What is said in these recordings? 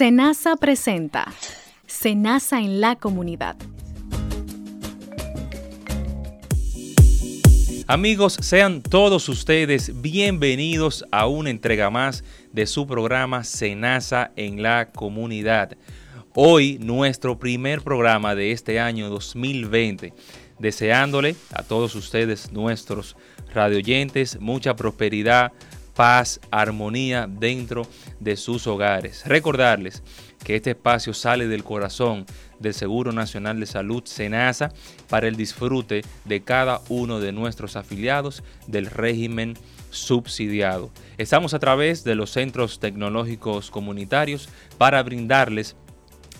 Senasa presenta Senasa en la comunidad. Amigos, sean todos ustedes bienvenidos a una entrega más de su programa Senasa en la comunidad. Hoy nuestro primer programa de este año 2020, deseándole a todos ustedes, nuestros radioyentes, mucha prosperidad, paz, armonía dentro de sus hogares. Recordarles que este espacio sale del corazón del Seguro Nacional de Salud, SENASA, para el disfrute de cada uno de nuestros afiliados del régimen subsidiado. Estamos a través de los centros tecnológicos comunitarios para brindarles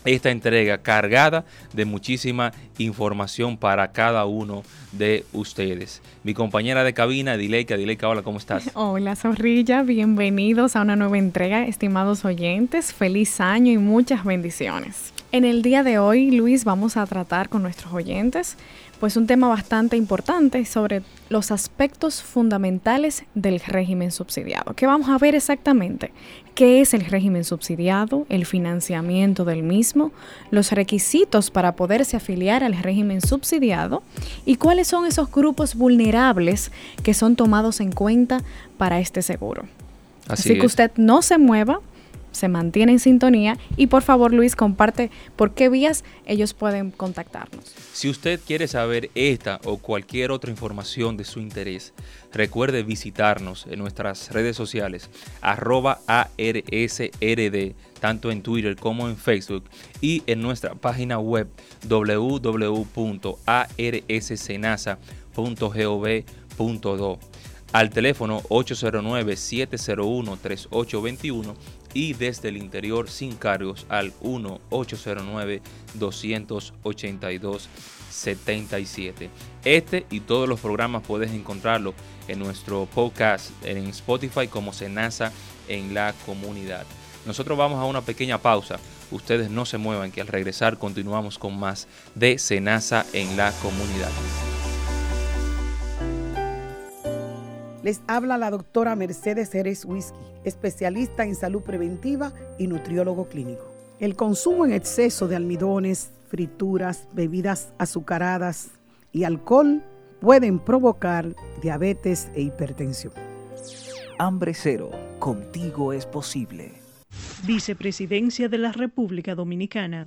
esta entrega cargada de muchísima información para cada uno de ustedes. Mi compañera de cabina, Dileika. Dileika, hola, ¿cómo estás? Hola, Zorrilla. Bienvenidos a una nueva entrega, estimados oyentes. Feliz año y muchas bendiciones. En el día de hoy, Luis, vamos a tratar con nuestros oyentes pues un tema bastante importante sobre los aspectos fundamentales del régimen subsidiado. ¿Qué vamos a ver exactamente? ¿Qué es el régimen subsidiado? El financiamiento del mismo, los requisitos para poderse afiliar al régimen subsidiado y cuáles son esos grupos vulnerables que son tomados en cuenta para este seguro. Así, que usted no se mueva, se mantiene en sintonía y por favor Luis comparte por qué vías ellos pueden contactarnos. Si usted quiere saber esta o cualquier otra información de su interés, recuerde visitarnos en nuestras redes sociales arroba ARSRD, tanto en Twitter como en Facebook y en nuestra página web www.arssenasa.gov.do al teléfono 809-701-3821 y desde el interior sin cargos al 1-809-282-77. Este y todos los programas puedes encontrarlo en nuestro podcast en Spotify como Senasa en la comunidad. Nosotros vamos a una pequeña pausa. Ustedes no se muevan que al regresar continuamos con más de Senasa en la comunidad. Les habla la doctora Mercedes Ceres Whisky, especialista en salud preventiva y nutriólogo clínico. El consumo en exceso de almidones, frituras, bebidas azucaradas y alcohol pueden provocar diabetes e hipertensión. Hambre cero, contigo es posible. Vicepresidencia de la República Dominicana.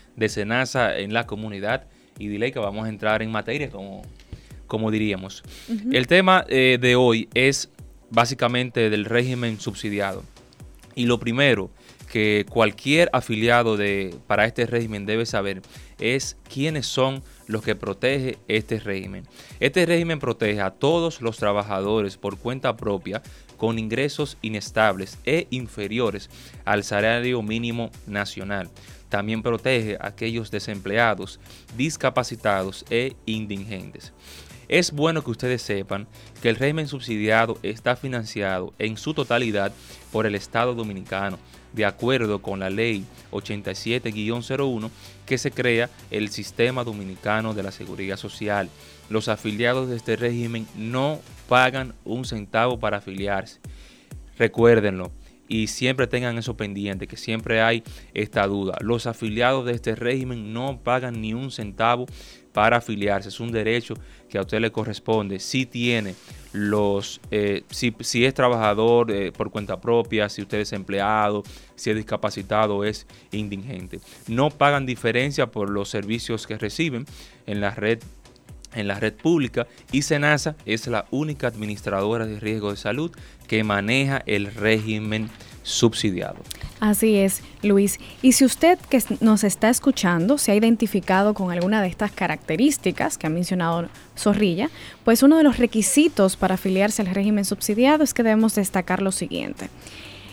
de Senasa en la comunidad y dile que vamos a entrar en materia, como, como diríamos. El tema eh, de hoy es básicamente del régimen subsidiado. Y lo primero que cualquier afiliado de, para este régimen debe saber es quiénes son los que protege este régimen. Este régimen protege a todos los trabajadores por cuenta propia con ingresos inestables e inferiores al salario mínimo nacional. También protege a aquellos desempleados, discapacitados e indigentes. Es bueno que ustedes sepan que el régimen subsidiado está financiado en su totalidad por el Estado dominicano, de acuerdo con la ley 87-01 que se crea el Sistema Dominicano de la Seguridad Social. Los afiliados de este régimen no pagan un centavo para afiliarse. Recuérdenlo, y siempre tengan eso pendiente, que siempre hay esta duda. Los afiliados de este régimen no pagan ni un centavo para afiliarse. Es un derecho que a usted le corresponde. Si tiene los, eh, si, es trabajador eh, por cuenta propia, si usted es empleado, si es discapacitado, es indigente. No pagan diferencia por los servicios que reciben en la red en la red pública y SENASA es la única administradora de riesgo de salud que maneja el régimen subsidiado. Así es, Luis. Y si usted que nos está escuchando se ha identificado con alguna de estas características que ha mencionado Zorrilla, pues uno de los requisitos para afiliarse al régimen subsidiado es que debemos destacar lo siguiente.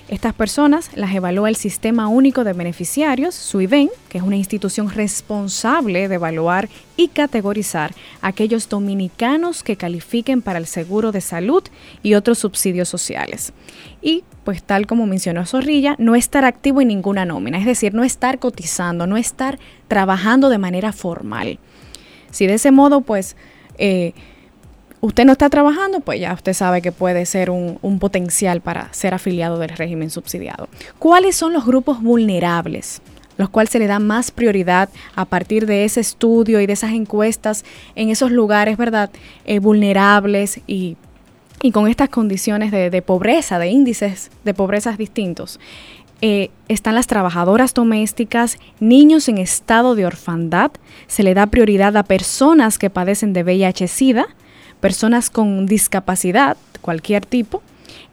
Estas personas las evalúa el Sistema Único de Beneficiarios, SUIBEN, que es una institución responsable de evaluar y categorizar a aquellos dominicanos que califiquen para el seguro de salud y otros subsidios sociales. Y, pues tal como mencionó Zorrilla, no estar activo en ninguna nómina, es decir, no estar cotizando, no estar trabajando de manera formal. Si de ese modo, pues... Eh, usted no está trabajando, pues ya usted sabe que puede ser un, potencial para ser afiliado del régimen subsidiado. ¿Cuáles son los grupos vulnerables? los cuales se le da más prioridad a partir de ese estudio y de esas encuestas en esos lugares, ¿verdad? Eh, vulnerables y, con estas condiciones de, pobreza, de índices de pobrezas distintos. Eh, están las trabajadoras domésticas, niños en estado de orfandad, se le da prioridad a personas que padecen de VIH-Sida, personas con discapacidad, cualquier tipo,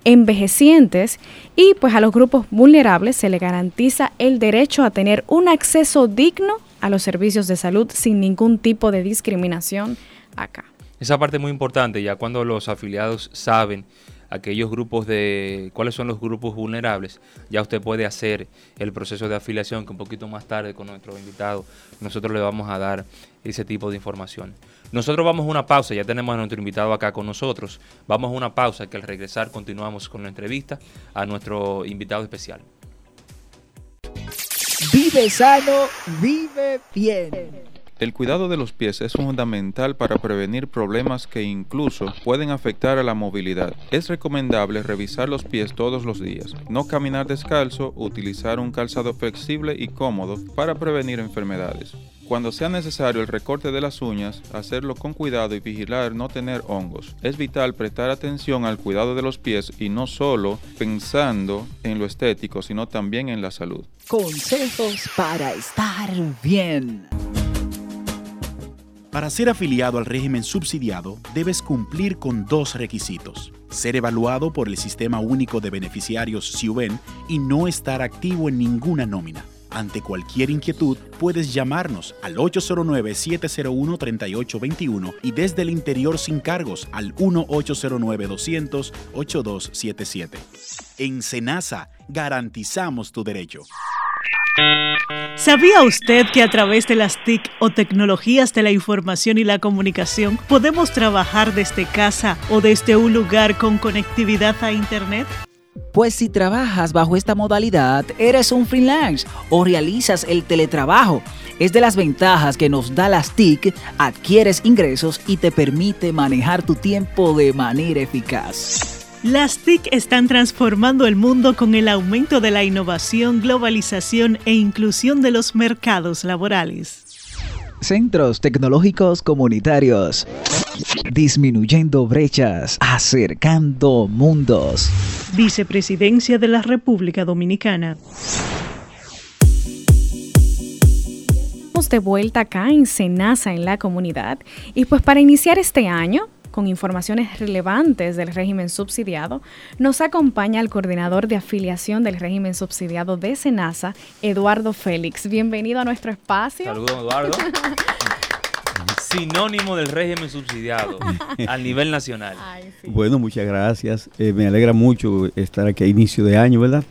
envejecientes y pues a los grupos vulnerables se le garantiza el derecho a tener un acceso digno a los servicios de salud sin ningún tipo de discriminación acá. Esa parte es muy importante ya cuando los afiliados saben aquellos grupos de cuáles son los grupos vulnerables, ya usted puede hacer el proceso de afiliación que un poquito más tarde con nuestro invitado nosotros le vamos a dar ese tipo de información. Nosotros vamos a una pausa, ya tenemos a nuestro invitado acá con nosotros. Vamos a una pausa que al regresar continuamos con la entrevista a nuestro invitado especial. Vive sano, vive bien. El cuidado de los pies es fundamental para prevenir problemas que incluso pueden afectar a la movilidad. Es recomendable revisar los pies todos los días, no caminar descalzo, utilizar un calzado flexible y cómodo para prevenir enfermedades. Cuando sea necesario el recorte de las uñas, hacerlo con cuidado y vigilar no tener hongos. Es vital prestar atención al cuidado de los pies y no solo pensando en lo estético, sino también en la salud. Consejos para estar bien. Para ser afiliado al régimen subsidiado, debes cumplir con dos requisitos. Ser evaluado por el Sistema Único de Beneficiarios SIUBEN y no estar activo en ninguna nómina. Ante cualquier inquietud, puedes llamarnos al 809-701-3821 y desde el interior sin cargos al 1-809-200-8277. En Senasa, garantizamos tu derecho. ¿Sabía usted que a través de las TIC o tecnologías de la información y la comunicación podemos trabajar desde casa o desde un lugar con conectividad a Internet? Pues si trabajas bajo esta modalidad, eres un freelance o realizas el teletrabajo. Es de las ventajas que nos da las TIC, adquieres ingresos y te permite manejar tu tiempo de manera eficaz. Las TIC están transformando el mundo con el aumento de la innovación, globalización e inclusión de los mercados laborales. Centros tecnológicos comunitarios. Disminuyendo brechas, acercando mundos. Vicepresidencia de la República Dominicana. Estamos de vuelta acá en Senasa en la comunidad y pues para iniciar este año con informaciones relevantes del régimen subsidiado, nos acompaña el coordinador de afiliación del régimen subsidiado de SENASA, Eduardo Félix. Bienvenido a nuestro espacio. Saludos, Eduardo. Sinónimo del régimen subsidiado a nivel nacional. Bueno, muchas gracias. Eh, me alegra mucho estar aquí a inicio de año, ¿verdad?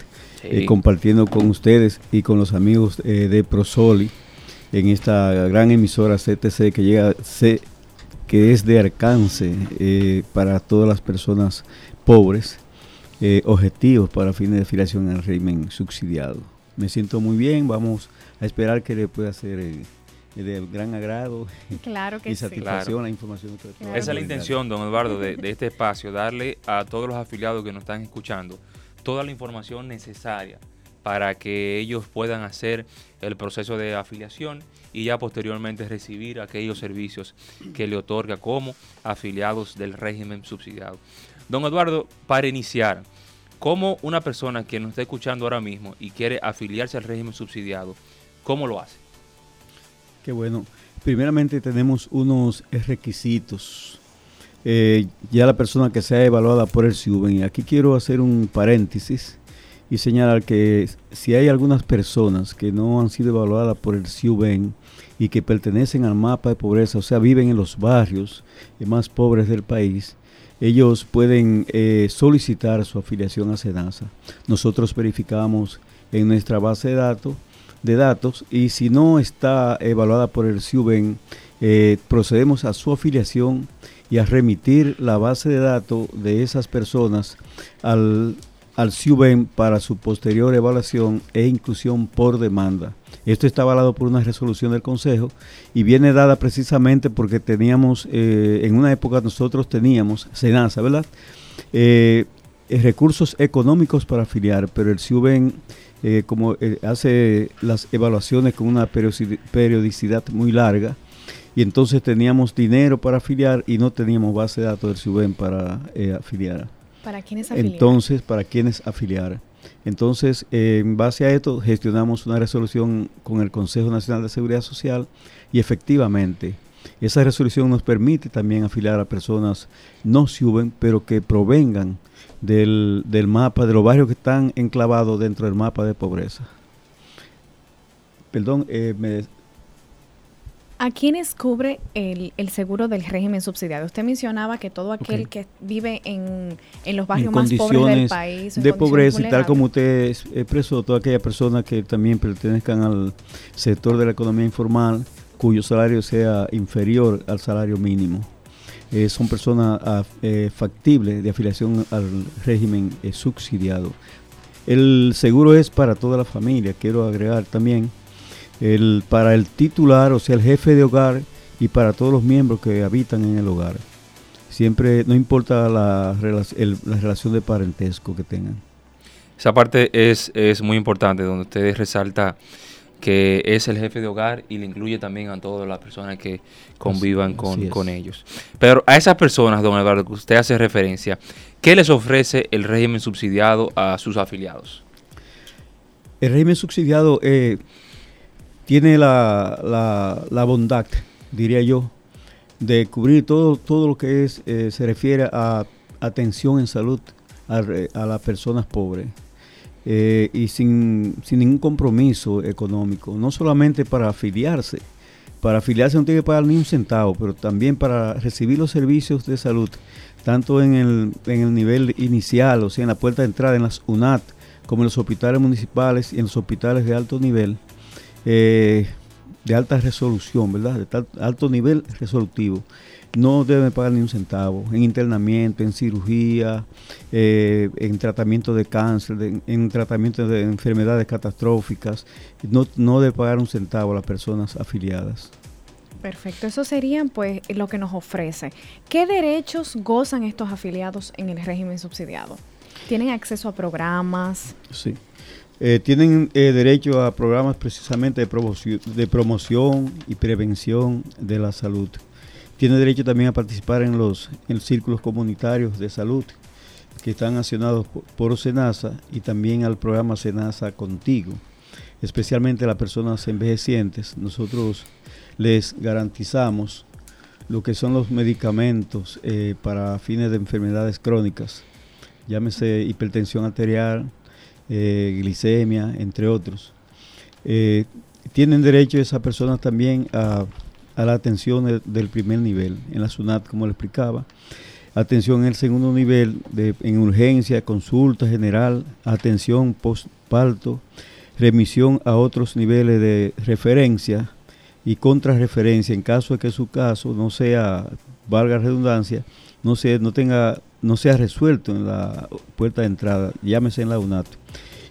Eh, compartiendo con ustedes y con los amigos eh, de Prosoli en esta gran emisora CTC que llega, que es de alcance eh, para todas las personas pobres, eh, objetivos para fines de afiliación al régimen subsidiado. Me siento muy bien, vamos a esperar que le pueda ser eh, de gran agrado claro que y satisfacción la información. Esa es la intención, don Eduardo, de, de este espacio, darle a todos los afiliados que nos están escuchando toda la información necesaria para que ellos puedan hacer el proceso de afiliación y ya posteriormente recibir aquellos servicios que le otorga como afiliados del régimen subsidiado. Don Eduardo, para iniciar, ¿cómo una persona que nos está escuchando ahora mismo y quiere afiliarse al régimen subsidiado, cómo lo hace? Qué bueno. Primeramente tenemos unos requisitos. Eh, ya la persona que sea evaluada por el SIUBEN, y aquí quiero hacer un paréntesis y señalar que si hay algunas personas que no han sido evaluadas por el CIUBEN y que pertenecen al mapa de pobreza, o sea, viven en los barrios más pobres del país, ellos pueden eh, solicitar su afiliación a SENASA. Nosotros verificamos en nuestra base de datos, de datos y si no está evaluada por el CIUBEN, eh, procedemos a su afiliación y a remitir la base de datos de esas personas al, al CIUBEN para su posterior evaluación e inclusión por demanda. Esto está avalado por una resolución del Consejo y viene dada precisamente porque teníamos, eh, en una época nosotros teníamos, SENASA, ¿verdad? Eh, recursos económicos para afiliar, pero el CIUBEN eh, como hace las evaluaciones con una periodicidad muy larga, y entonces teníamos dinero para afiliar y no teníamos base de datos del CIUBEN para afiliar. ¿Para quiénes afiliar? Entonces, para quiénes afiliar. Entonces, en base a esto, gestionamos una resolución con el Consejo Nacional de Seguridad Social y efectivamente, esa resolución nos permite también afiliar a personas no suben, pero que provengan del, del mapa, de los barrios que están enclavados dentro del mapa de pobreza. Perdón, eh, me, ¿A quiénes cubre el, seguro del régimen subsidiado? Usted mencionaba que todo aquel que vive en, los barrios más pobres del país. De pobreza y tal como usted expresó, toda aquella persona que también pertenezcan al sector de la economía informal, cuyo salario sea inferior al salario mínimo. Eh, son personas ah, eh, factibles de afiliación al régimen eh, subsidiado. El seguro es para toda la familia, quiero agregar también el, para el titular, o sea, el jefe de hogar y para todos los miembros que habitan en el hogar. Siempre, no importa la, la relación de parentesco que tengan. Esa parte es, es muy importante, donde usted resalta que es el jefe de hogar y le incluye también a todas las personas que convivan con, con, ellos. Pero a esas personas, don Eduardo, que usted hace referencia, ¿qué les ofrece el régimen subsidiado a sus afiliados? El régimen subsidiado eh, tiene la, la, bondad, diría yo, de cubrir todo, todo lo que es, eh, se refiere a atención en salud a, a las personas pobres. Eh, y sin, sin, ningún compromiso económico, no solamente para afiliarse, para afiliarse no tiene que pagar ni un centavo, pero también para recibir los servicios de salud, tanto en el, en el nivel inicial, o sea, en la puerta de entrada, en las UNAT, como en los hospitales municipales y en los hospitales de alto nivel, eh, de alta resolución, ¿verdad? De alto nivel resolutivo. No deben pagar ni un centavo en internamiento, en cirugía, eh, en tratamiento de cáncer, en tratamiento de enfermedades catastróficas. No, no debe pagar un centavo a las personas afiliadas. Perfecto, eso sería pues lo que nos ofrece. ¿Qué derechos gozan estos afiliados en el régimen subsidiado? ¿Tienen acceso a programas? Sí. Eh, tienen eh, derecho a programas precisamente de promoción, de promoción y prevención de la salud. Tienen derecho también a participar en los, en círculos comunitarios de salud que están accionados por, SENASA y también al programa SENASA Contigo. Especialmente a las personas envejecientes, nosotros les garantizamos lo que son los medicamentos eh, para fines de enfermedades crónicas, llámese hipertensión arterial, eh, glicemia, entre otros. Eh, tienen derecho esas personas también a, la atención del primer nivel, en la SUNAT, como le explicaba. Atención en el segundo nivel, de, en urgencia, consulta general, atención postparto, remisión a otros niveles de referencia y contrarreferencia en caso de que su caso no sea, valga redundancia, no, sea, no, tenga, no sea resuelto en la puerta de entrada, llámese en la UNAT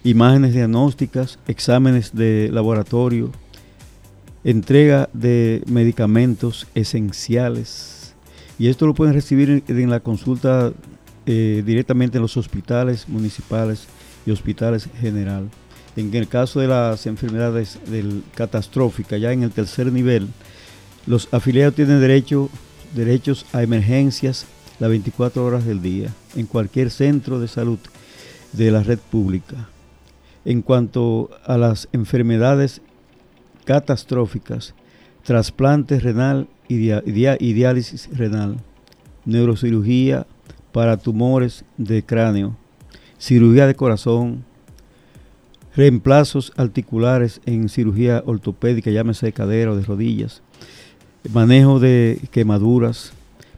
imágenes diagnósticas, exámenes de laboratorio, entrega de medicamentos esenciales. Y esto lo pueden recibir en, la consulta eh, directamente en los hospitales municipales y hospitales general. En el caso de las enfermedades catastróficas, ya en el tercer nivel, los afiliados tienen derecho, derechos a emergencias las 24 horas del día en cualquier centro de salud de la red pública en cuanto a las enfermedades catastróficas, trasplante renal y, diálisis renal, neurocirugía para tumores de cráneo, cirugía de corazón, reemplazos articulares en cirugía ortopédica, llámese de cadera o de rodillas, manejo de quemaduras,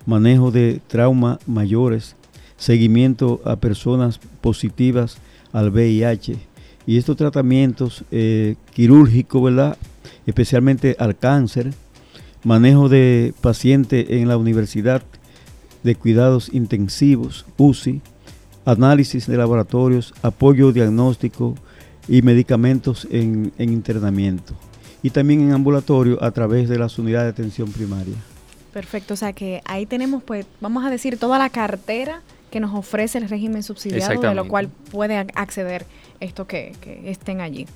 manejo de traumas mayores, seguimiento a personas positivas al VIH y estos tratamientos eh, quirúrgicos, ¿verdad? Especialmente al cáncer, manejo de pacientes en la universidad de cuidados intensivos, UCI, análisis de laboratorios, apoyo diagnóstico y medicamentos en, en internamiento. Y también en ambulatorio a través de las unidades de atención primaria. Perfecto, o sea que ahí tenemos, pues, vamos a decir, toda la cartera que nos ofrece el régimen subsidiado, de lo cual puede acceder esto que, estén allí.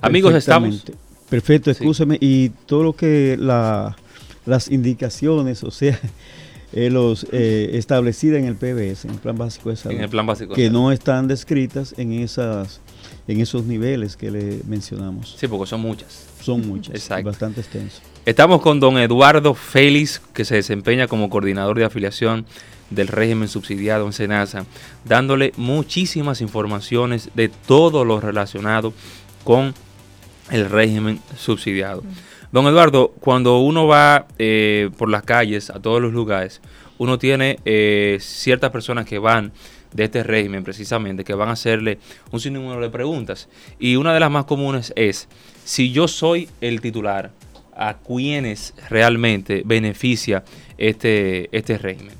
Amigos, estamos. Perfecto, escúcheme. Y todo lo que la, las indicaciones, o sea, eh, los eh, establecidas en el PBS, en el plan básico de salud, en el plan básico que no están descritas en esas en esos niveles que le mencionamos. Sí, porque son muchas. Son muchas, Exacto. bastante extensos. Estamos con don Eduardo Félix, que se desempeña como coordinador de afiliación del régimen subsidiado en Senasa, dándole muchísimas informaciones de todo lo relacionado con el régimen subsidiado. Don Eduardo, cuando uno va eh, por las calles, a todos los lugares, uno tiene eh, ciertas personas que van de este régimen precisamente, que van a hacerle un sinnúmero de preguntas. Y una de las más comunes es, si yo soy el titular, ¿a quiénes realmente beneficia este, este régimen?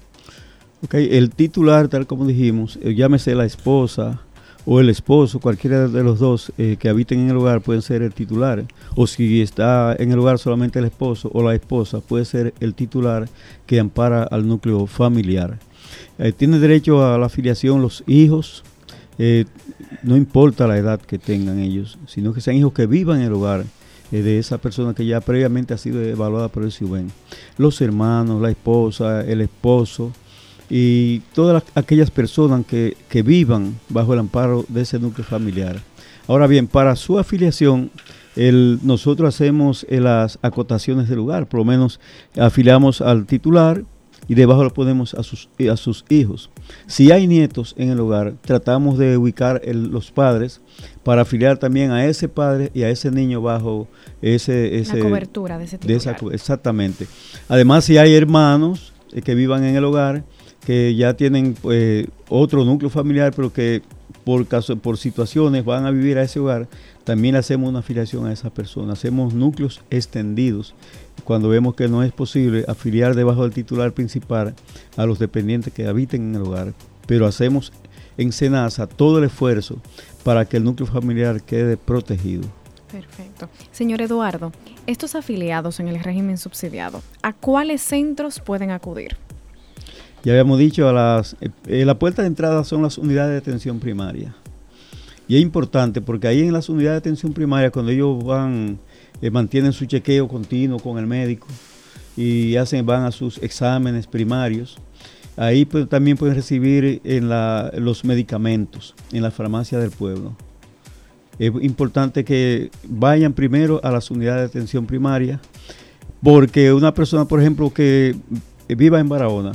el titular, tal como dijimos, eh, llámese la esposa o el esposo, cualquiera de los dos eh, que habiten en el hogar pueden ser el titular. O si está en el hogar solamente el esposo o la esposa, puede ser el titular que ampara al núcleo familiar. Eh, tiene derecho a la afiliación los hijos, no importa la edad que tengan ellos, sino que sean hijos que vivan en el hogar de esa persona que ya previamente ha sido evaluada por el CIUBEN. Los hermanos, la esposa, el esposo, y todas aquellas personas que, vivan bajo el amparo de ese núcleo familiar. Ahora bien, para su afiliación, el, nosotros hacemos eh, las acotaciones del lugar, por lo menos afiliamos al titular y debajo lo ponemos a sus, a sus hijos. Si hay nietos en el hogar, tratamos de ubicar los padres para afiliar también a ese padre y a ese niño bajo ese... ese La cobertura de ese titular. exactamente. Además, si hay hermanos eh, que vivan en el hogar, que ya tienen pues, otro núcleo familiar, pero que por, caso, por situaciones van a vivir a ese hogar, también hacemos una afiliación a esas personas. Hacemos núcleos extendidos cuando vemos que no es posible afiliar debajo del titular principal a los dependientes que habiten en el hogar. Pero hacemos en Senasa todo el esfuerzo para que el núcleo familiar quede protegido. Perfecto. Señor Eduardo, estos afiliados en el régimen subsidiado, ¿a cuáles centros pueden acudir? Ya habíamos dicho, las, eh, la puerta de entrada son las unidades de atención primaria. Y es importante porque ahí en las unidades de atención primaria, cuando ellos van, eh, mantienen su chequeo continuo con el médico y hacen, van a sus exámenes primarios, ahí pues, también pueden recibir en los medicamentos en la farmacia del pueblo. Es importante que vayan primero a las unidades de atención primaria, porque una persona, por ejemplo, que viva en Barahona,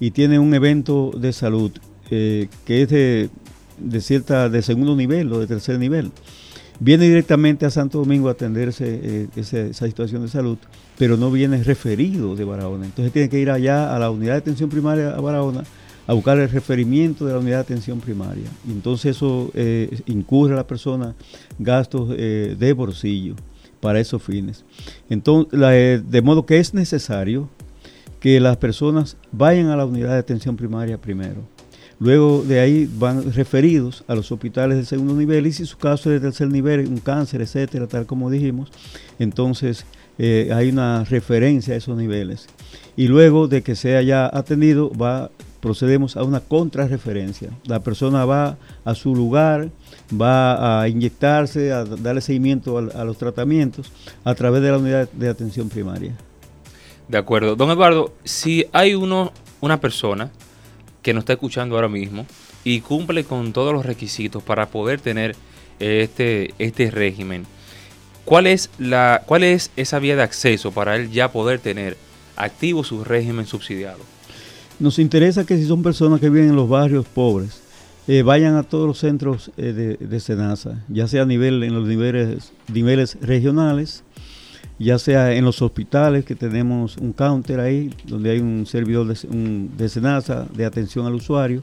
y tiene un evento de salud eh, que es de, cierta de segundo nivel o de tercer nivel. Viene directamente a Santo Domingo a atenderse eh, esa, situación de salud, pero no viene referido de Barahona. Entonces tiene que ir allá a la unidad de atención primaria a Barahona a buscar el referimiento de la unidad de atención primaria. Y entonces eso eh, incurre a la persona gastos de bolsillo para esos fines. Entonces, de modo que es necesario que las personas vayan a la unidad de atención primaria primero. Luego de ahí van referidos a los hospitales de segundo nivel y si su caso es de tercer nivel, un cáncer, etcétera, tal como dijimos, entonces eh, hay una referencia a esos niveles. Y luego de que sea ya atendido, va, procedemos a una contrarreferencia. La persona va a su lugar, va a inyectarse, a darle seguimiento a los tratamientos a través de la unidad de atención primaria. De acuerdo. Don Eduardo, si hay uno, una persona que nos está escuchando ahora mismo y cumple con todos los requisitos para poder tener este, este régimen, ¿cuál es, la, ¿cuál es esa vía de acceso para él ya poder tener activo su régimen subsidiado? Nos interesa que si son personas que viven en los barrios pobres, eh, vayan a todos los centros eh, de, de, SENASA, ya sea a nivel, en los niveles, niveles regionales ya sea en los hospitales, que tenemos un counter ahí, donde hay un servidor de, un, de Senasa de atención al usuario,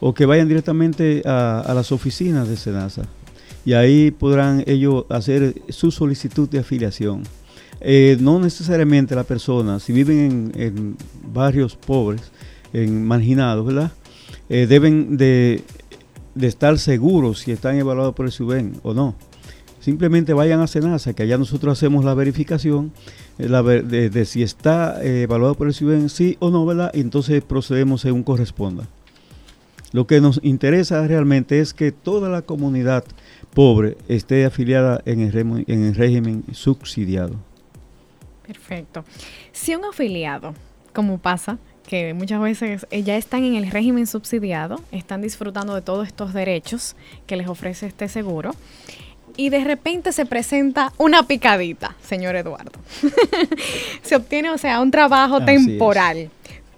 o que vayan directamente a, las oficinas de Senasa. Y ahí podrán ellos hacer su solicitud de afiliación. Eh, no necesariamente la persona, si viven en, barrios pobres, en marginados, ¿verdad? Eh, deben de, estar seguros si están evaluados por el SUBEN o no. Simplemente vayan a Senasa, que allá nosotros hacemos la verificación eh, de, si está evaluado por el SUBEN, sí o no, ¿verdad? Y entonces procedemos según corresponda. Lo que nos interesa realmente es que toda la comunidad pobre esté afiliada en el, en el régimen subsidiado. Perfecto. Si un afiliado, como pasa, que muchas veces eh, ya están en el régimen subsidiado, están disfrutando de todos estos derechos que les ofrece este seguro, y de repente se presenta una picadita, señor Eduardo. se obtiene, o sea, un trabajo temporal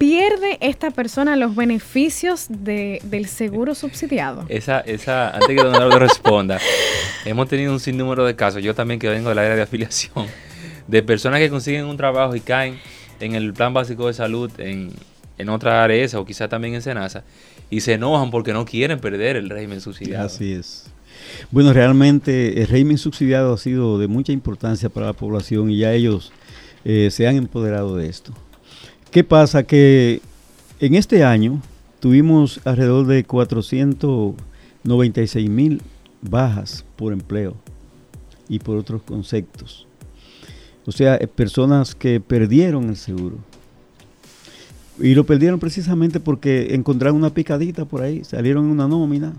pierde esta persona los beneficios del seguro subsidiado? Esa, esa, antes que Don Eduardo responda, hemos tenido un sinnúmero de casos, yo también que vengo del área de afiliación, de personas que consiguen un trabajo y caen en el plan básico de salud en, en otra área o quizá también en Senasa y se enojan porque no quieren perder el régimen subsidiado. Así es. Bueno, realmente el régimen subsidiado ha sido de mucha importancia para la población y ya ellos eh, se han empoderado de esto. ¿Qué pasa? Que en este año tuvimos alrededor de 496 mil bajas por empleo y por otros conceptos. O sea, eh, personas que perdieron el seguro. Y lo perdieron precisamente porque encontraron una picadita por ahí, salieron en una nómina,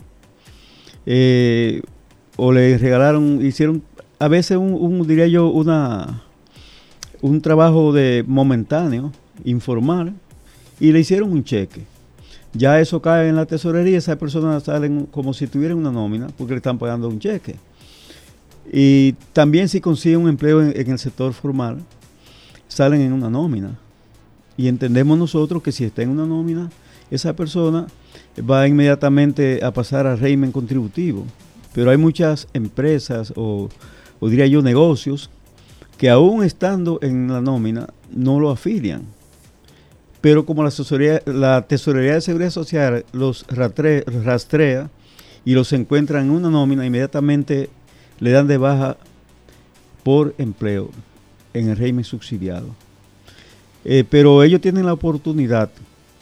eh, o le regalaron, hicieron a veces un, diría yo, una un trabajo de momentáneo informar y le hicieron un cheque. Ya eso cae en la tesorería, esa persona salen como si tuvieran una nómina porque le están pagando un cheque. Y también si consiguen un empleo en, el sector formal, salen en una nómina. Y entendemos nosotros que si está en una nómina, esa persona va inmediatamente a pasar al régimen contributivo. Pero hay muchas empresas o, diría yo negocios que aún estando en la nómina no lo afilian pero como la, la Tesorería de Seguridad Social los rastrea y los encuentra en una nómina, inmediatamente le dan de baja por empleo en el régimen subsidiado. Eh, pero ellos tienen la oportunidad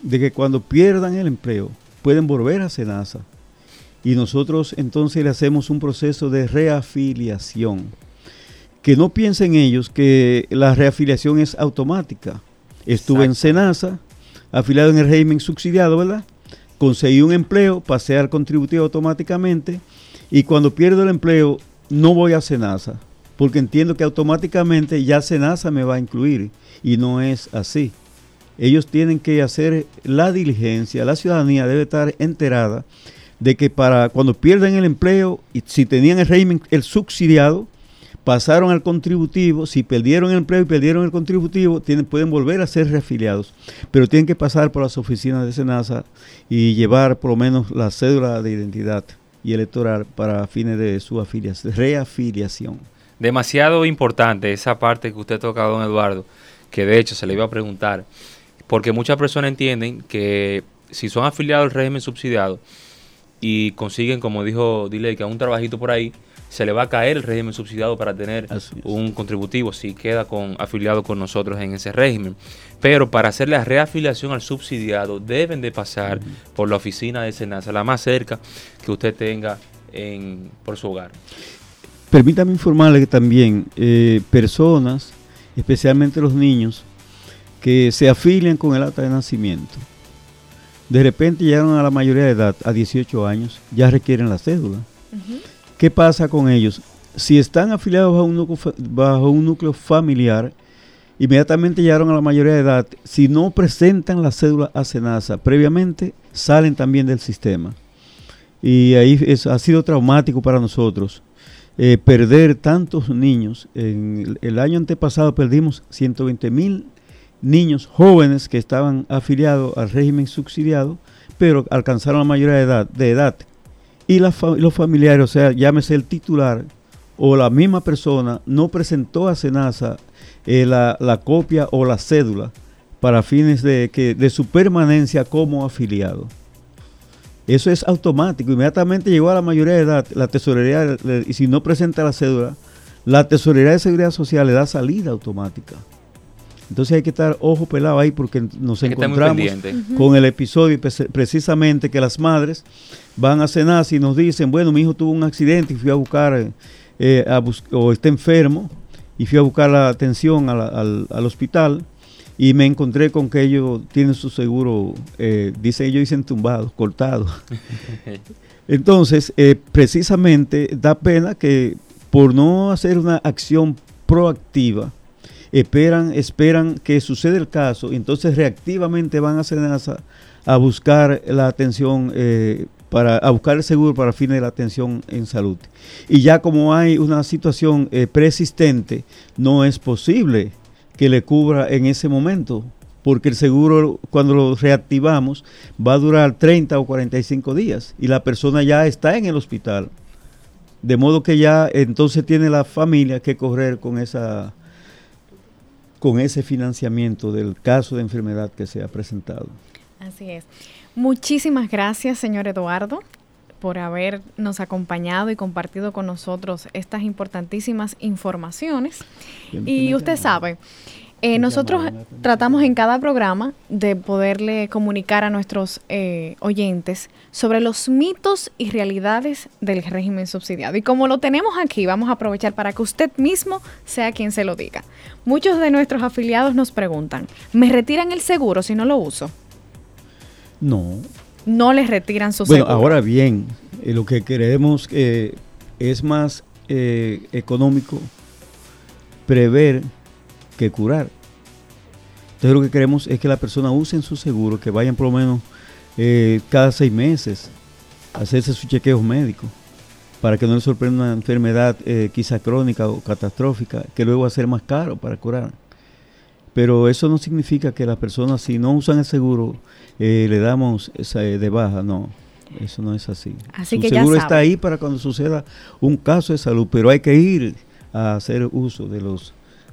de que cuando pierdan el empleo pueden volver a Senasa y nosotros entonces le hacemos un proceso de reafiliación. Que no piensen ellos que la reafiliación es automática Estuve en Senasa, afiliado en el régimen subsidiado, ¿verdad? Conseguí un empleo, pasé al contributivo automáticamente y cuando pierdo el empleo no voy a Senasa, porque entiendo que automáticamente ya Senasa me va a incluir y no es así. Ellos tienen que hacer la diligencia, la ciudadanía debe estar enterada de que para cuando pierden el empleo y si tenían el régimen el subsidiado, pasaron al contributivo, si perdieron el empleo y perdieron el contributivo, tienen, pueden volver a ser reafiliados, pero tienen que pasar por las oficinas de Senasa y llevar por lo menos la cédula de identidad y electoral para fines de su afiliación, reafiliación. Demasiado importante esa parte que usted toca, don Eduardo, que de hecho se le iba a preguntar, porque muchas personas entienden que si son afiliados al régimen subsidiado y consiguen, como dijo Dile, que un trabajito por ahí, se le va a caer el régimen subsidiado para tener un contributivo si queda con afiliado con nosotros en ese régimen. Pero para hacer la reafiliación al subsidiado deben de pasar por la oficina de Senasa, la más cerca que usted tenga en, por su hogar. Permítame informarle que también eh, personas, especialmente los niños, que se afilian con el acta de nacimiento, de repente llegaron a la mayoría de edad, a 18 años, ya requieren la cédula. ¿Qué pasa con ellos? Si están afiliados bajo un núcleo, familiar, inmediatamente llegaron a la mayoría de edad. Si no presentan la cédula a SENASA previamente, salen también del sistema. Y ahí ha sido traumático para nosotros eh, perder tantos niños. En el año antepasado perdimos 120 mil niños jóvenes que estaban afiliados al régimen subsidiado, pero alcanzaron la mayoría de edad. De edad y los familiares, o sea, llámese el titular o la misma persona no presentó a SENASA eh, la, copia o la cédula para fines de, que, de su permanencia como afiliado. Eso es automático. Inmediatamente llegó a la mayoría de edad, la tesorería, y si no presenta la cédula, la tesorería de seguridad social le da salida automática. Entonces hay que estar ojo pelado ahí porque nos encontramos con el episodio precisamente que las madres van a cenar y nos dicen, bueno, mi hijo tuvo un accidente y fui a buscar, eh, o está enfermo, y fui a buscar la atención al, hospital y me encontré con que ellos tienen su seguro, eh, dice ellos dicen tumbado, cortado. Entonces, eh, precisamente da pena que por no hacer una acción proactiva, esperan, esperan que suceda el caso, y entonces reactivamente van a a buscar la atención, eh, para, a buscar el seguro para fines de la atención en salud. Y ya como hay una situación eh, persistente, no es posible que le cubra en ese momento, porque el seguro cuando lo reactivamos va a durar 30 o 45 días y la persona ya está en el hospital. De modo que ya entonces tiene la familia que correr con esa con ese financiamiento del caso de enfermedad que se ha presentado. Así es. Muchísimas gracias, señor Eduardo, por habernos acompañado y compartido con nosotros estas importantísimas informaciones. Y usted sabe, eh, nosotros tratamos en cada programa de poderle comunicar a nuestros eh, oyentes sobre los mitos y realidades del régimen subsidiado. Y como lo tenemos aquí, vamos a aprovechar para que usted mismo sea quien se lo diga. Muchos de nuestros afiliados nos preguntan, ¿me retiran el seguro si no lo uso? No. No les retiran su seguro. Bueno, ahora bien, eh, lo que queremos es más económico prever que curar. Entonces lo que queremos es que la persona use su seguro, que vayan por lo menos eh, cada seis meses a hacerse su chequeo médico, para que no le sorprenda una enfermedad eh, quizá crónica o catastrófica, que luego va a ser más caro para curar. Pero eso no significa que las personas, si no usan el seguro, eh, le damos esa, de baja, no. Eso no es así. así Su seguro está ahí para cuando suceda un caso de salud, pero hay que ir a hacer uso de los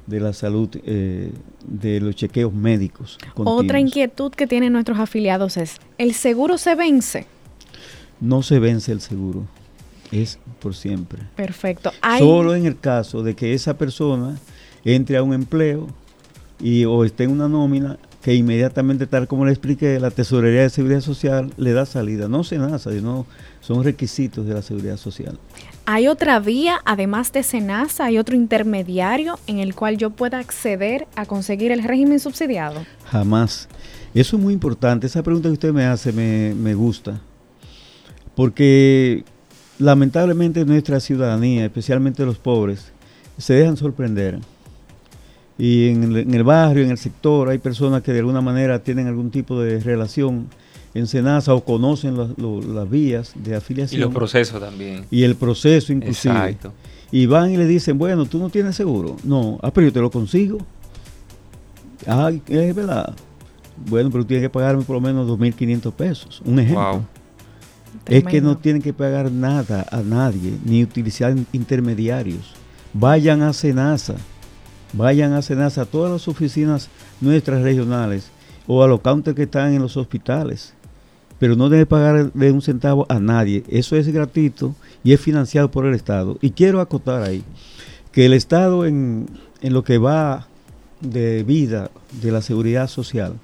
de la salud, eh, de los chequeos médicos. Otra inquietud que tienen nuestros afiliados es, ¿el seguro se vence? No se vence el seguro, es por siempre. Perfecto. Solo en el caso de que esa persona entre a un empleo y o esté en una nómina que inmediatamente, tal como le expliqué, la Tesorería de Seguridad Social le da salida. No se nace, sino son requisitos de la Seguridad Social. ¿Hay otra vía, además de SENASA, hay otro intermediario en el cual yo pueda acceder a conseguir el régimen subsidiado? Jamás. Eso es muy importante. Esa pregunta que usted me hace me, gusta. Porque lamentablemente nuestra ciudadanía, especialmente los pobres, se dejan sorprender. Y en el barrio, en el sector, hay personas que de alguna manera tienen algún tipo de relación en Senasa o conocen las vías de afiliación. Y los procesos también. Y el proceso inclusive. Exacto. Y van y le dicen, bueno, tú no tienes seguro. No, ah, pero yo te lo consigo. Ah, es verdad. Bueno, pero tienes que pagarme por lo menos 2.500 pesos. Un ejemplo. Es que no tienen que pagar nada a nadie, ni utilizar intermediarios. Vayan a Senasa, vayan a Senasa, a todas las oficinas nuestras regionales o a los counters que están en los hospitales pero no debe pagarle un centavo a nadie. Eso es gratuito y es financiado por el Estado. Y quiero acotar ahí que el Estado en, lo que va de vida de la seguridad social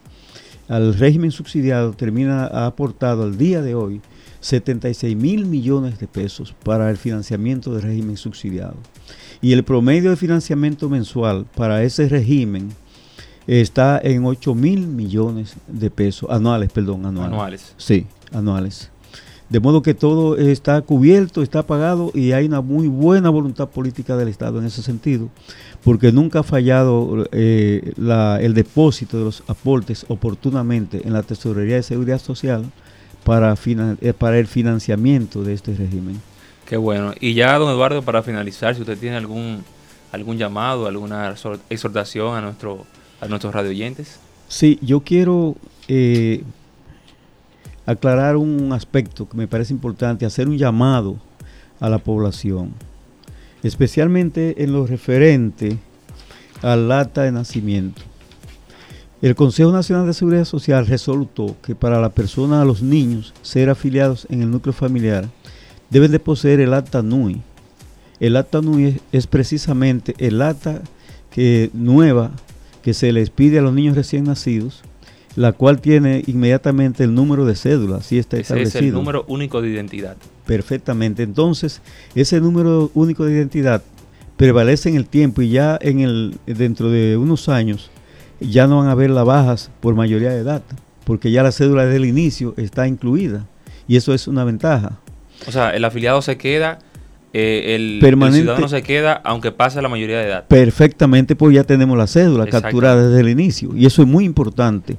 al régimen subsidiado termina ha aportado al día de hoy 76 mil millones de pesos para el financiamiento del régimen subsidiado. Y el promedio de financiamiento mensual para ese régimen está en 8 mil millones de pesos, anuales, perdón, anuales. Anuales. Sí, anuales. De modo que todo está cubierto, está pagado y hay una muy buena voluntad política del Estado en ese sentido, porque nunca ha fallado eh, el depósito de los aportes oportunamente en la Tesorería de Seguridad Social para, eh, para el financiamiento de este régimen. Qué bueno. Y ya, don Eduardo, para finalizar, si usted tiene algún, algún llamado, alguna exhortación a nuestro a nuestros radioyentes? Sí, yo quiero eh, aclarar un aspecto que me parece importante, hacer un llamado a la población. especialmente en lo referente al acta de nacimiento. El Consejo Nacional de Seguridad Social resolutó que para la persona, a los niños, ser afiliados en el núcleo familiar, deben de poseer el acta NUI. El acta NUI es, precisamente el acta que, nueva que se les pide a los niños recién nacidos, la cual tiene inmediatamente el número de cédula, así está Ese establecido. es el número único de identidad. Perfectamente. Entonces, ese número único de identidad prevalece en el tiempo y ya en el dentro de unos años ya no van a haber las bajas por mayoría de edad, porque ya la cédula desde el inicio está incluida y eso es una ventaja. O sea, el afiliado se queda, eh, el, ciudadano se queda aunque pase la mayoría de edad. Perfectamente, pues ya tenemos la cédula capturada desde el inicio y eso es muy importante.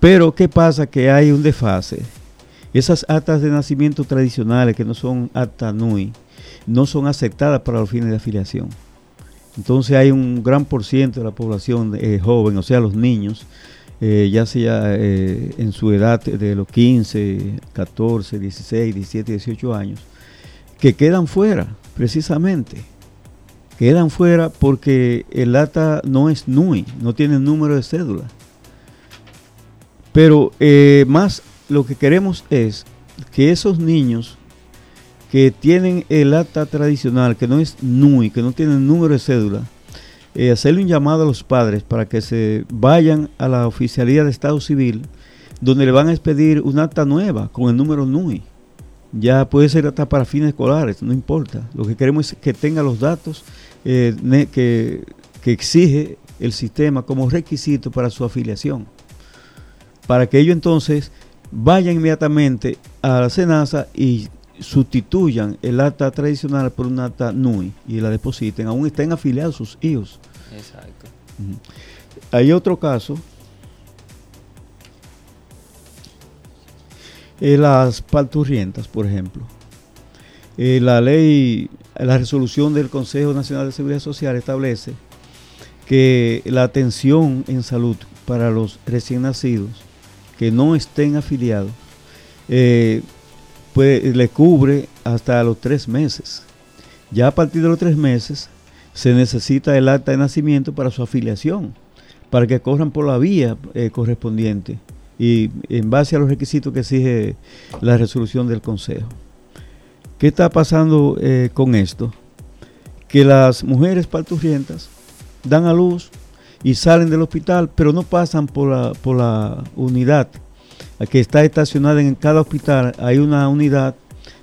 Pero ¿qué pasa? Que hay un desfase. Esas actas de nacimiento tradicionales que no son acta NUI, no son aceptadas para los fines de afiliación. Entonces hay un gran por ciento de la población eh, joven, o sea, los niños, eh, ya sea en su edad de los 15, 14, 16, 17, 18 años, que quedan fuera, precisamente. Quedan fuera porque el acta no es NUI, no tiene número de cédula. Pero eh, más lo que queremos es que esos niños que tienen el acta tradicional, que no es NUI, que no tienen número de cédula, eh, hacerle un llamado a los padres para que se vayan a la oficialía de Estado Civil, donde le van a expedir una acta nueva con el número NUI. Ya puede ser hasta para fines escolares, no importa. Lo que queremos es que tenga los datos eh, que, que exige el sistema como requisito para su afiliación. Para que ellos entonces vayan inmediatamente a la SENASA y sustituyan el acta tradicional por un acta NUI y la depositen, aún estén afiliados sus hijos. Exacto. Hay otro caso. Eh, las parturrientas, por ejemplo. Eh, la ley, la resolución del Consejo Nacional de Seguridad Social establece que la atención en salud para los recién nacidos que no estén afiliados eh, pues, le cubre hasta los tres meses. Ya a partir de los tres meses se necesita el acta de nacimiento para su afiliación, para que corran por la vía eh, correspondiente y en base a los requisitos que exige la resolución del Consejo. ¿Qué está pasando eh, con esto? Que las mujeres parturrientas dan a luz y salen del hospital, pero no pasan por la, por la unidad que está estacionada en cada hospital. Hay una unidad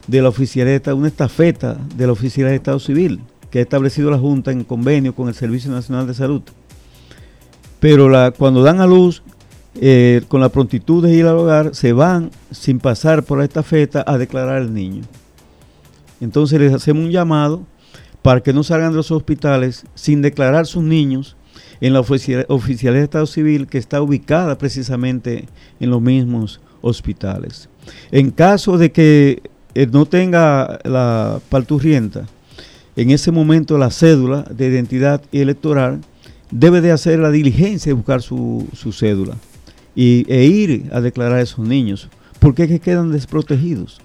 de la oficialidad, una estafeta de la oficialidad de Estado Civil que ha establecido la Junta en convenio con el Servicio Nacional de Salud. Pero cuando dan a luz, eh, con la prontitud de ir al hogar, se van sin pasar por la estafeta a declarar al niño. Entonces les hacemos un llamado para que no salgan de los hospitales sin declarar sus niños en la ofici- oficialidad de Estado Civil que está ubicada precisamente en los mismos hospitales. En caso de que eh, no tenga la parturrienta, en ese momento la cédula de identidad electoral debe de hacer la diligencia de buscar su, su cédula y, e ir a declarar a esos niños, porque es que quedan desprotegidos.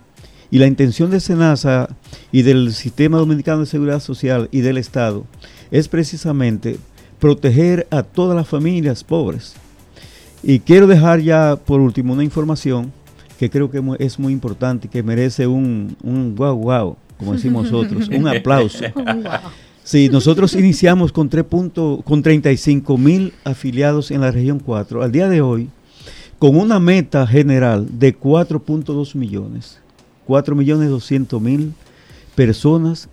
Y la intención de SENASA y del Sistema Dominicano de Seguridad Social y del Estado es precisamente proteger a todas las familias pobres. Y quiero dejar ya por último una información que creo que es muy importante y que merece un, un guau guau, como decimos nosotros, un aplauso. Sí, nosotros iniciamos con, 3 punto- con 35 mil afiliados en la región 4. Al día de hoy, con una meta general de 4.2 millones, 4 millones 200 mil personas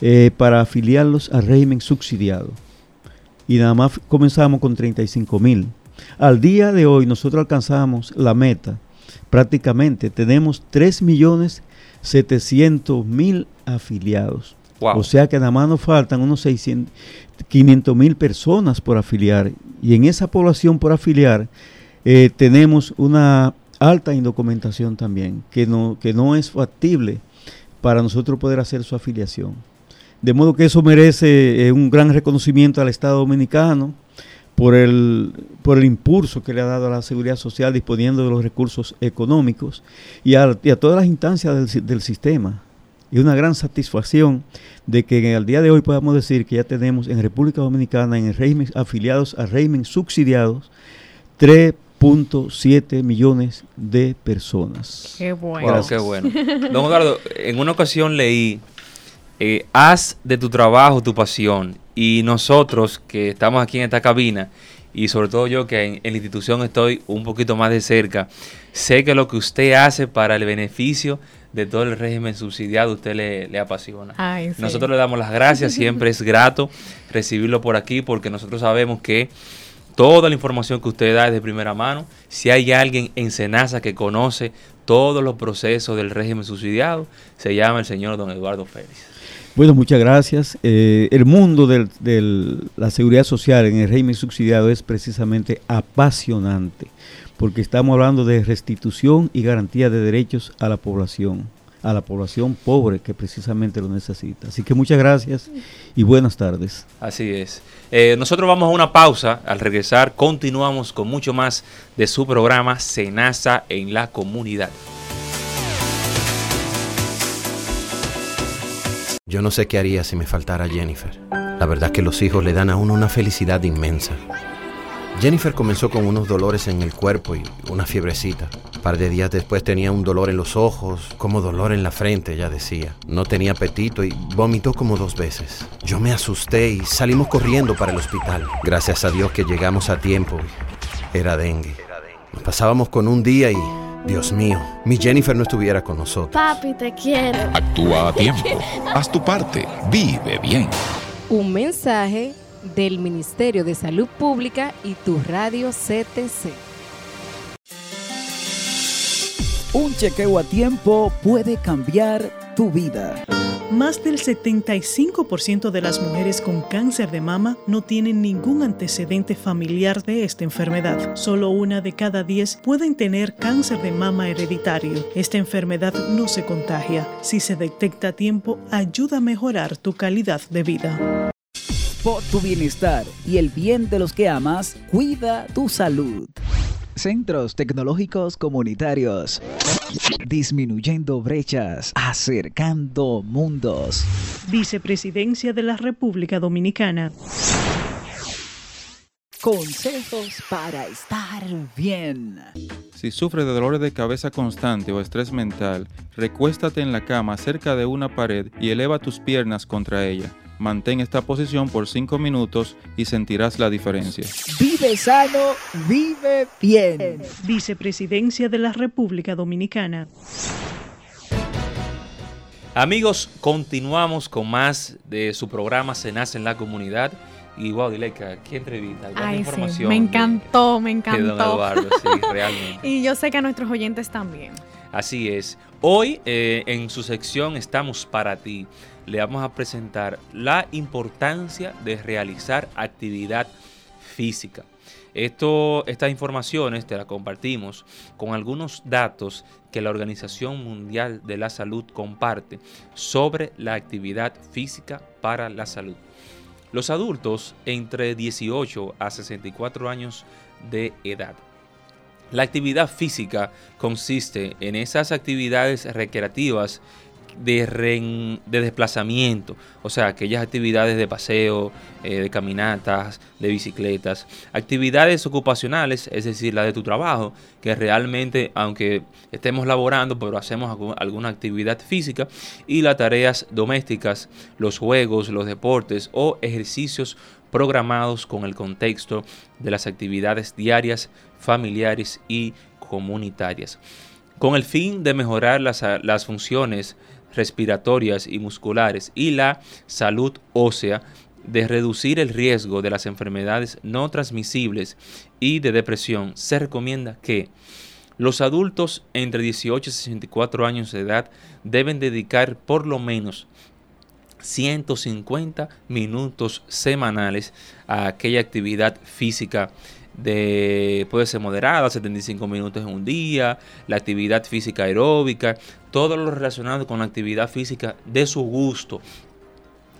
eh, para afiliarlos al régimen subsidiado. Y nada más comenzamos con 35 mil. Al día de hoy nosotros alcanzamos la meta. Prácticamente tenemos 3 millones 700 mil afiliados. Wow. O sea que nada más nos faltan unos 600, 500 mil personas por afiliar. Y en esa población por afiliar eh, tenemos una alta indocumentación también, que no, que no es factible para nosotros poder hacer su afiliación. De modo que eso merece eh, un gran reconocimiento al Estado Dominicano por el, por el impulso que le ha dado a la seguridad social disponiendo de los recursos económicos y a, a todas las instancias del, del sistema y una gran satisfacción de que al día de hoy podamos decir que ya tenemos en República Dominicana, en el régimen afiliados al régimen subsidiados, 3.7 millones de personas. Qué bueno. qué bueno. Don Eduardo, en una ocasión leí, eh, haz de tu trabajo tu pasión. Y nosotros que estamos aquí en esta cabina, y sobre todo yo que en, la institución estoy un poquito más de cerca, sé que lo que usted hace para el beneficio de todo el régimen subsidiado usted le, apasiona. Nosotros le damos las gracias, siempre es grato recibirlo por aquí porque nosotros sabemos que toda la información que usted da es de primera mano. Si hay alguien en Senasa que conoce todos los procesos del régimen subsidiado, se llama el señor don Eduardo Félix. Bueno, muchas gracias. Eh, el mundo de la seguridad social en el régimen subsidiado es precisamente apasionante, porque estamos hablando de restitución y garantía de derechos a la población, a la población pobre que precisamente lo necesita. Así que muchas gracias y buenas tardes. Así es. Eh, nosotros vamos a una pausa. Al regresar continuamos con mucho más de su programa Senasa en la comunidad. Yo no sé qué haría si me faltara Jennifer. La verdad que los hijos le dan a uno una felicidad inmensa. Jennifer comenzó con unos dolores en el cuerpo y una fiebrecita. Un par de días después tenía un dolor en los ojos, como dolor en la frente, ella decía. No tenía apetito y vomitó como dos veces. Yo me asusté y salimos corriendo para el hospital. Gracias a Dios que llegamos a tiempo. Era dengue. Nos pasábamos con un día y Dios mío, mi Jennifer no estuviera con nosotros. Papi, te quiero. Actúa a tiempo. Haz tu parte. Vive bien. Un mensaje del Ministerio de Salud Pública y tu radio CTC. Un chequeo a tiempo puede cambiar tu vida. Más del 75% de las mujeres con cáncer de mama no tienen ningún antecedente familiar de esta enfermedad. Solo una de cada diez pueden tener cáncer de mama hereditario. Esta enfermedad no se contagia. Si se detecta a tiempo, ayuda a mejorar tu calidad de vida. Por tu bienestar y el bien de los que amas, cuida tu salud. Centros Tecnológicos Comunitarios. Disminuyendo brechas, acercando mundos. Vicepresidencia de la República Dominicana. Consejos para estar bien. Si sufres de dolores de cabeza constante o estrés mental, recuéstate en la cama cerca de una pared y eleva tus piernas contra ella. Mantén esta posición por 5 minutos y sentirás la diferencia. Vive sano, vive bien. Vicepresidencia de la República Dominicana. Amigos, continuamos con más de su programa Se nace en la comunidad. Y wow, Dileca, qué entrevista. Ay, sí, me encantó, me encantó. realmente. y yo sé que a nuestros oyentes también. Así es. Hoy eh, en su sección Estamos para ti le vamos a presentar la importancia de realizar actividad física. Esto, estas informaciones te las compartimos con algunos datos que la Organización Mundial de la Salud comparte sobre la actividad física para la salud. Los adultos entre 18 a 64 años de edad. La actividad física consiste en esas actividades recreativas de, de desplazamiento, o sea, aquellas actividades de paseo, eh, de caminatas, de bicicletas, actividades ocupacionales, es decir, la de tu trabajo, que realmente, aunque estemos laborando, pero hacemos alguna actividad física, y las tareas domésticas, los juegos, los deportes o ejercicios programados con el contexto de las actividades diarias, familiares y comunitarias. Con el fin de mejorar las, las funciones respiratorias y musculares y la salud ósea, de reducir el riesgo de las enfermedades no transmisibles y de depresión, se recomienda que los adultos entre 18 y 64 años de edad deben dedicar por lo menos 150 minutos semanales a aquella actividad física de, puede ser moderada, 75 minutos en un día, la actividad física aeróbica, todo lo relacionado con la actividad física de su gusto.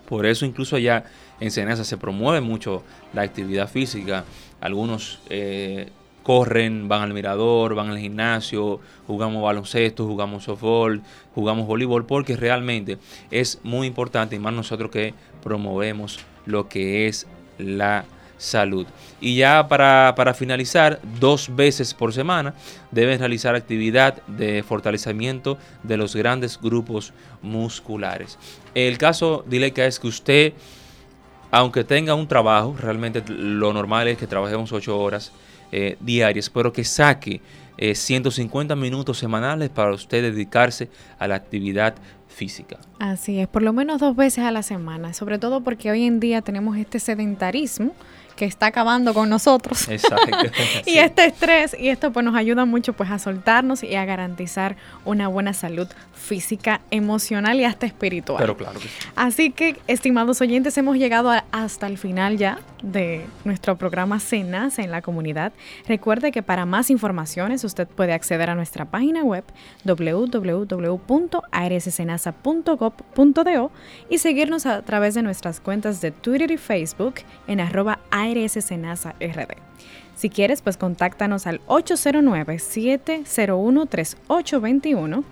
Por eso incluso allá en Senasa se promueve mucho la actividad física. Algunos eh, corren, van al mirador, van al gimnasio, jugamos baloncesto, jugamos softball, jugamos voleibol, porque realmente es muy importante y más nosotros que promovemos lo que es la salud. Y ya para, finalizar, dos veces por semana deben realizar actividad de fortalecimiento de los grandes grupos musculares. El caso, que es que usted, aunque tenga un trabajo, realmente lo normal es que trabajemos ocho horas eh, diarias, pero que saque 150 eh, minutos semanales para usted dedicarse a la actividad física. Así es, por lo menos dos veces a la semana, sobre todo porque hoy en día tenemos este sedentarismo que está acabando con nosotros. Exacto. y este estrés y esto pues nos ayuda mucho pues a soltarnos y a garantizar una buena salud física, emocional y hasta espiritual. Pero claro que sí. Así que, estimados oyentes, hemos llegado hasta el final ya de nuestro programa Cenas en la comunidad. Recuerde que para más informaciones usted puede acceder a nuestra página web www.arscenasa.gov.do y seguirnos a través de nuestras cuentas de Twitter y Facebook en arroba ARS RD. Si quieres, pues contáctanos al 809-701-3821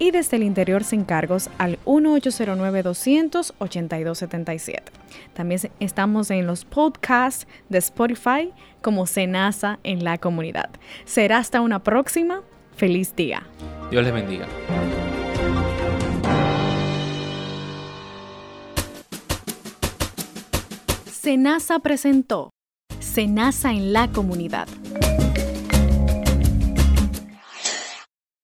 y desde el interior sin cargos al 1809-200-8277. También estamos en los podcasts de Spotify como Senasa en la comunidad. Será hasta una próxima. Feliz día. Dios les bendiga. Senasa presentó Senasa en la comunidad.